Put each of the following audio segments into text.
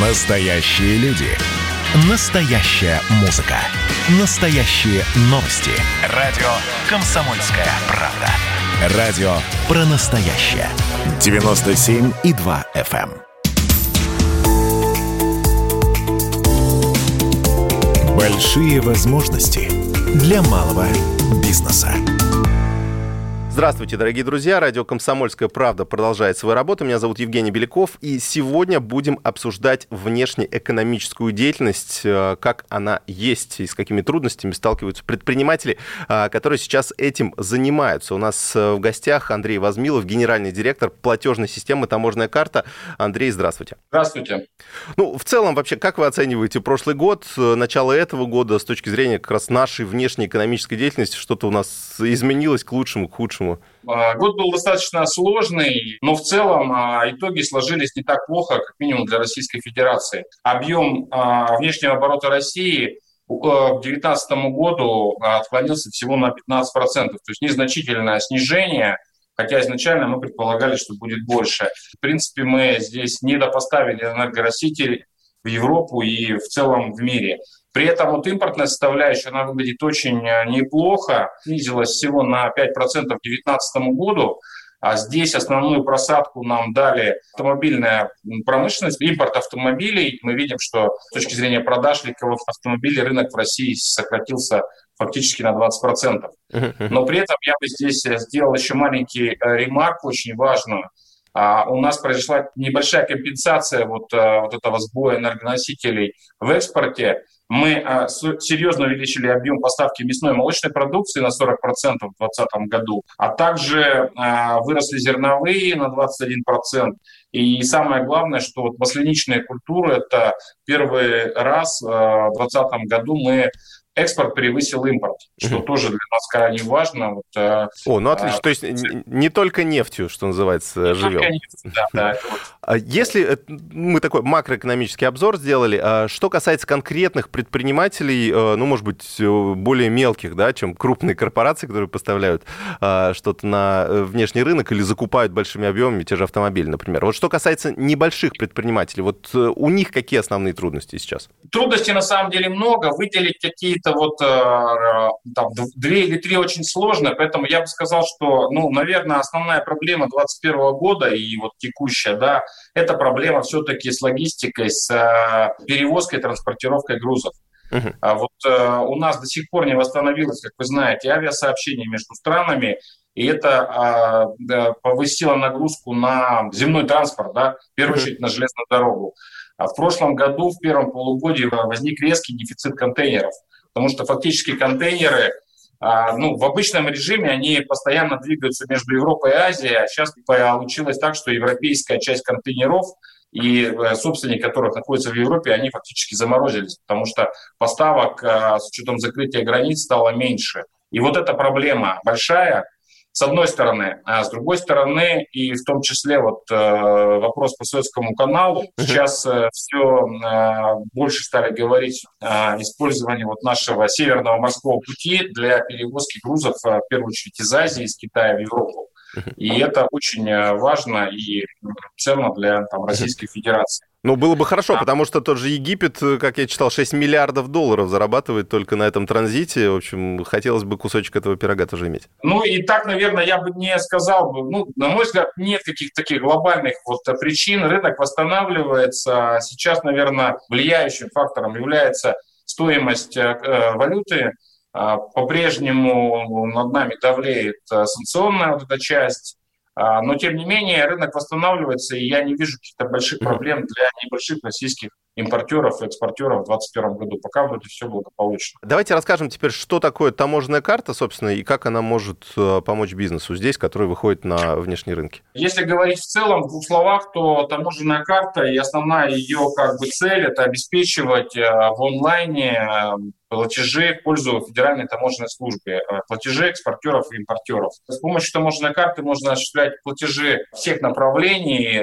Настоящие люди. Настоящая музыка. Настоящие новости. Радио «Комсомольская правда». Радио про настоящее. 97,2 FM. эм. Большие возможности для малого бизнеса. Здравствуйте, дорогие друзья. Радио «Комсомольская правда» продолжает свою работу. Меня зовут Евгений Беляков. И сегодня будем обсуждать внешнеэкономическую деятельность, э, как она есть и с какими трудностями сталкиваются предприниматели, э, которые сейчас этим занимаются. У нас э, в гостях Андрей Возмилов, генеральный директор платежной системы «Таможенная карта». Андрей, здравствуйте. Здравствуйте. Ну, в целом, вообще, как вы оцениваете прошлый год, начало этого года с точки зрения как раз нашей внешнеэкономической деятельности? Что-то у нас изменилось к лучшему, к худшему? А, год был достаточно сложный, но в целом а, итоги сложились не так плохо, как минимум для Российской Федерации. Объем а, внешнего оборота России к 2019 году отклонился всего на 15%, то есть незначительное снижение, хотя изначально мы предполагали, что будет больше. В принципе, мы здесь недопоставили энергоносители в Европу и в целом в мире. При этом вот импортная составляющая, она выглядит очень э, неплохо, снизилась всего на 5% к 2019 году, а здесь основную просадку нам дали автомобильная промышленность, импорт автомобилей. Мы видим, что с точки зрения продаж легковых автомобилей рынок в России сократился фактически на 20%. Но при этом я бы здесь сделал еще маленький э, ремарку, очень важную. А у нас произошла небольшая компенсация вот, э, вот этого сбоя энергоносителей в экспорте. Мы а, серьезно увеличили объем поставки мясной и молочной продукции на 40% в 2020 году, а также а, выросли зерновые на 21%. И самое главное, что вот масляничные культуры – это первый раз а, в 2020 году мы экспорт превысил импорт, что тоже для нас крайне важно. Вот, э, О, ну отлично. А, То есть не только нефтью, что называется, живем. Нефть, да, да, вот. Если э, мы такой макроэкономический обзор сделали, а что касается конкретных предпринимателей, э, ну, может быть, более мелких, да, чем крупные корпорации, которые поставляют что-то на внешний рынок или закупают большими объемами те же автомобили, например. Вот что касается небольших предпринимателей, вот у них какие основные трудности сейчас? Трудностей на самом деле много. Выделить какие-то это вот э, там, две или три очень сложно, поэтому я бы сказал, что, ну, наверное, основная проблема 2021 года и вот текущая, да, это проблема все-таки с логистикой, с э, перевозкой, транспортировкой грузов. Uh-huh. А вот э, у нас до сих пор не восстановилось, как вы знаете, авиасообщение между странами, и это э, повысило нагрузку на земной транспорт, да, в первую uh-huh. очередь на железную дорогу. А в прошлом году, в первом полугодии, возник резкий дефицит контейнеров потому что фактически контейнеры а, ну, в обычном режиме они постоянно двигаются между Европой и Азией, а сейчас получилось так, что европейская часть контейнеров и э, собственники, которых находятся в Европе, они фактически заморозились, потому что поставок а, с учетом закрытия границ стало меньше. И вот эта проблема большая, с одной стороны. А с другой стороны, и в том числе вот э, вопрос по Советскому каналу. Сейчас э, все э, больше стали говорить о использовании вот нашего северного морского пути для перевозки грузов, э, в первую очередь из Азии, из Китая в Европу. И это очень э, важно и ценно для там, Российской Федерации. Ну, было бы хорошо, а. потому что тот же Египет, э, как я читал, 6 миллиардов долларов зарабатывает только на этом транзите. В общем, хотелось бы кусочек этого пирога тоже иметь. Ну, и так, наверное, я бы не сказал бы. Ну, на мой взгляд, нет каких-то таких глобальных вот причин. Рынок восстанавливается. Сейчас, наверное, влияющим фактором является стоимость э, валюты а, по-прежнему над нами давлеет санкционная вот эта часть, но тем не менее рынок восстанавливается, и я не вижу каких-то больших проблем для небольших российских импортеров и экспортеров в 2021 году. Пока будет все благополучно. Давайте расскажем теперь, что такое таможенная карта, собственно, и как она может э, помочь бизнесу здесь, который выходит на внешние рынки. Если говорить в целом, в двух словах, то таможенная карта и основная ее как бы цель – это обеспечивать э, в онлайне э, платежи в пользу Федеральной таможенной службы, платежи экспортеров и импортеров. С помощью таможенной карты можно осуществлять платежи всех направлений,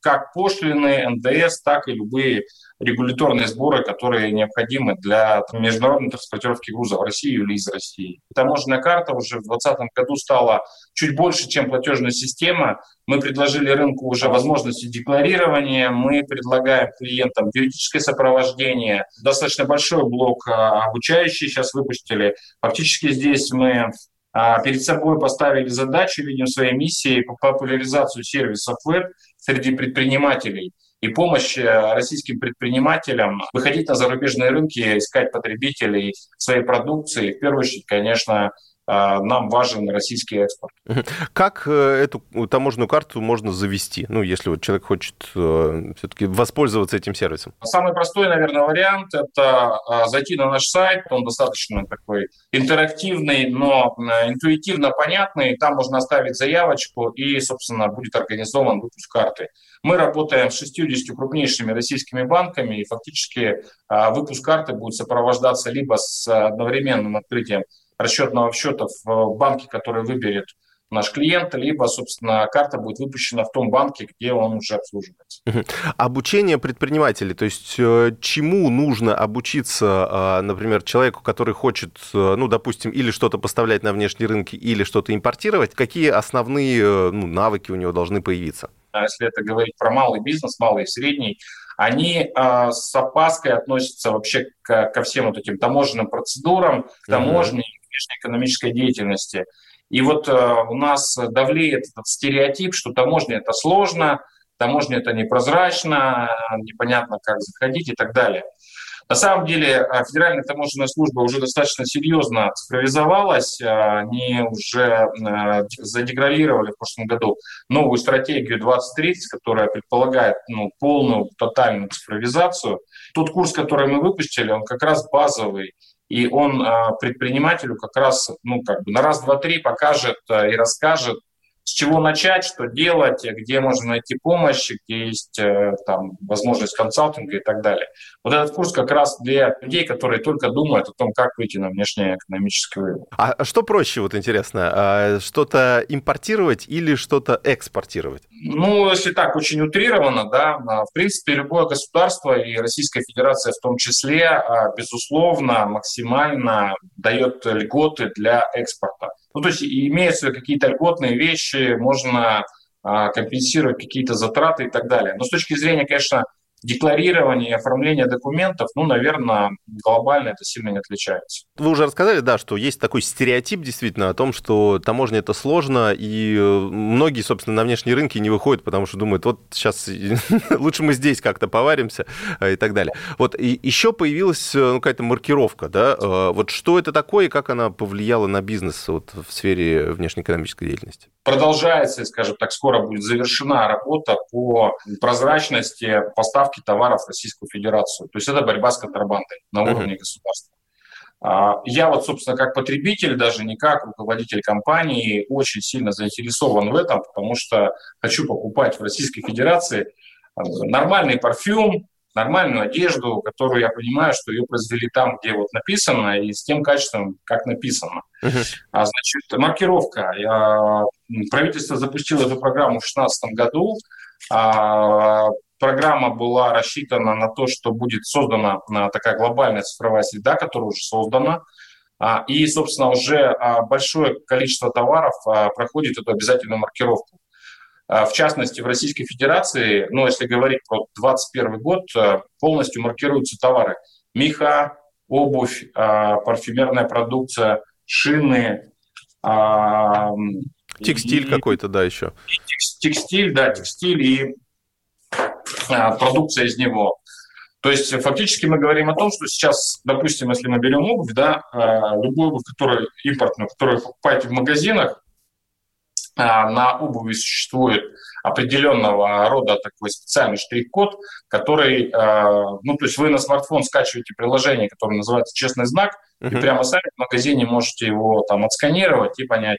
как пошлины, НДС, так и любые регуляторные сборы, которые необходимы для международной транспортировки груза в Россию или из России. Таможенная карта уже в 2020 году стала чуть больше, чем платежная система. Мы предложили рынку уже возможности декларирования, мы предлагаем клиентам юридическое сопровождение. Достаточно большой блок а, обучающий сейчас выпустили. Фактически здесь мы а, перед собой поставили задачу, видим своей миссии по популяризацию сервисов веб среди предпринимателей и помощь э, российским предпринимателям выходить на зарубежные рынки, искать потребителей своей продукции. В первую очередь, конечно, нам важен российский экспорт. Как э, эту таможенную карту можно завести, ну, если вот человек хочет э, все-таки воспользоваться этим сервисом? Самый простой, наверное, вариант – это а, зайти на наш сайт, он достаточно такой интерактивный, но э, интуитивно понятный, там можно оставить заявочку и, собственно, будет организован выпуск карты. Мы работаем с 60 крупнейшими российскими банками, и фактически а, выпуск карты будет сопровождаться либо с одновременным открытием расчетного счета в банке, который выберет наш клиент, либо, собственно, карта будет выпущена в том банке, где он уже обслуживается. Обучение предпринимателей, то есть э, чему нужно обучиться, а, например, человеку, который хочет, э, ну, допустим, или что-то поставлять на внешние рынки, или что-то импортировать, какие основные э, ну, навыки у него должны появиться? А если это говорить про малый бизнес, малый и средний, они э, с опаской относятся вообще к, ко всем вот этим таможенным процедурам, к таможне, mm-hmm внешнеэкономической деятельности. И вот э, у нас давлеет этот стереотип, что таможня это сложно, таможня это непрозрачно, непонятно, как заходить и так далее. На самом деле э, Федеральная таможенная служба уже достаточно серьезно цифровизовалась. Э, они уже задеградировали в прошлом году новую стратегию 2030, которая предполагает ну, полную, тотальную цифровизацию. Тот курс, который мы выпустили, он как раз базовый и он а, предпринимателю как раз ну, как бы на раз, два, три покажет а, и расскажет, с чего начать, что делать, где можно найти помощь, где есть э, там, возможность консалтинга и так далее. Вот этот курс как раз для людей, которые только думают о том, как выйти на внешний экономический рынок. А что проще, вот интересно, а что-то импортировать или что-то экспортировать? Ну, если так очень утрированно, да, в принципе, любое государство и Российская Федерация в том числе, безусловно, максимально дает льготы для экспорта. Ну, то есть имеются какие-то льготные вещи, можно а, компенсировать какие-то затраты и так далее. Но с точки зрения, конечно, декларирование и оформление документов, ну, наверное, глобально это сильно не отличается. Вы уже рассказали, да, что есть такой стереотип действительно о том, что таможня это сложно, и э, многие, собственно, на внешние рынки не выходят, потому что думают, вот сейчас лучше мы здесь как-то поваримся э, и так далее. Вот и еще появилась э, ну, какая-то маркировка, да, вот что это такое и как она повлияла на бизнес вот, в сфере внешнеэкономической деятельности? Продолжается, скажем так, скоро будет завершена работа по прозрачности поставки товаров в Российскую Федерацию. То есть это борьба с контрабандой на уровне uh-huh. государства. А, я вот, собственно, как потребитель, даже не как руководитель компании, очень сильно заинтересован в этом, потому что хочу покупать в Российской Федерации нормальный парфюм, нормальную одежду, которую я понимаю, что ее произвели там, где вот написано, и с тем качеством, как написано. Uh-huh. А, значит, маркировка. Я, правительство запустило эту программу в 2016 году. А, программа была рассчитана на то, что будет создана а, такая глобальная цифровая среда, которая уже создана. А, и, собственно, уже а, большое количество товаров проходит эту обязательную маркировку. А, в частности, в Российской Федерации, ну, если говорить про 2021 год, а, полностью маркируются товары. Меха, обувь, а, парфюмерная продукция, шины. Текстиль и, какой-то, да, еще. Текстиль, да, текстиль и продукция из него. То есть фактически мы говорим о том, что сейчас, допустим, если мы берем обувь, да, любую обувь, которую импортную, которую вы покупаете в магазинах, на обуви существует определенного рода такой специальный штрих-код, который, а, ну, то есть вы на смартфон скачиваете приложение, которое называется «Честный знак», uh-huh. и прямо сами в магазине можете его там отсканировать и понять,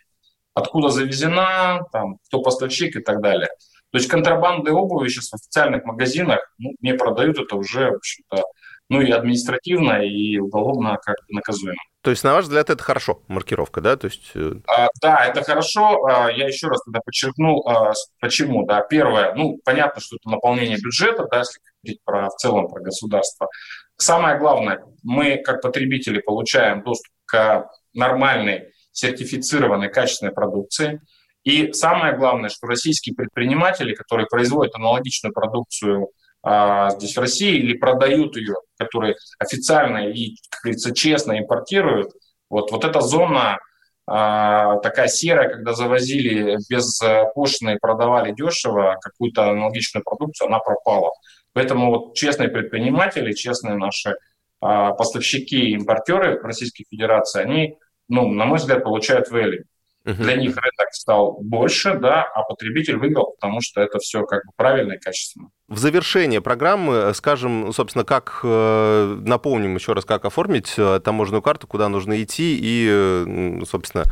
откуда завезена, там, кто поставщик и так далее. То есть контрабанды обуви сейчас в официальных магазинах ну, не продают, это уже, в общем-то, ну и административно, и уголовно как наказуемо. То есть, на ваш взгляд, это хорошо, маркировка, да? То есть... Э, а, да, это хорошо. А, я еще раз тогда подчеркну, а, почему. Да, первое, ну, понятно, что это наполнение бюджета, да, если говорить про, в целом про государство. Самое главное, мы, как потребители, получаем доступ к нормальной, сертифицированной, качественной продукции. И самое главное, что российские предприниматели, которые производят аналогичную продукцию здесь в России или продают ее, которые официально и, как говорится, честно импортируют, вот, вот эта зона а, такая серая, когда завозили без пошлины и продавали дешево какую-то аналогичную продукцию, она пропала. Поэтому вот честные предприниматели, честные наши а, поставщики и импортеры Российской Федерации, они, ну, на мой взгляд, получают value. Угу. Для них рынок стал больше, да, а потребитель выиграл, потому что это все как бы правильно и качественно. В завершение программы э, скажем, собственно, как э, напомним еще раз, как оформить э, таможенную карту, куда нужно идти и, собственно,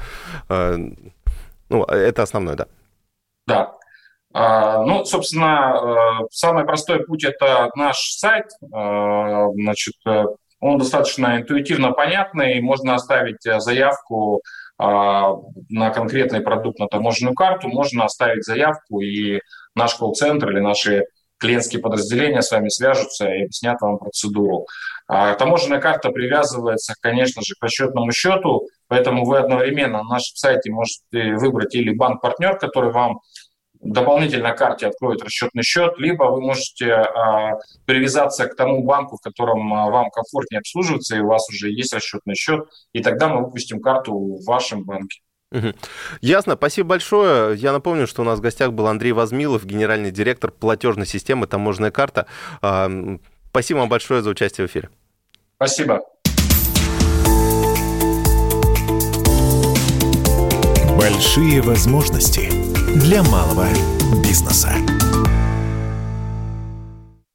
ну, это основное, да. Да. А, ну, собственно, самый простой путь – это наш сайт. Значит, он достаточно интуитивно понятный. Можно оставить заявку а, на конкретный продукт, на таможенную карту, можно оставить заявку, и наш колл-центр или наши клиентские подразделения с вами свяжутся и объяснят вам процедуру. А, таможенная карта привязывается, конечно же, к расчетному счету, поэтому вы одновременно на нашем сайте можете выбрать или банк-партнер, который вам дополнительно карте откроет расчетный счет, либо вы можете а, привязаться к тому банку, в котором а, вам комфортнее обслуживаться, и у вас уже есть расчетный счет, и тогда мы выпустим карту в вашем банке. Ясно, спасибо большое. Я напомню, что у нас в гостях был Андрей Возмилов, генеральный директор платежной системы «Таможенная карта». А, спасибо вам большое за участие в эфире. Спасибо. Большие возможности для малого бизнеса.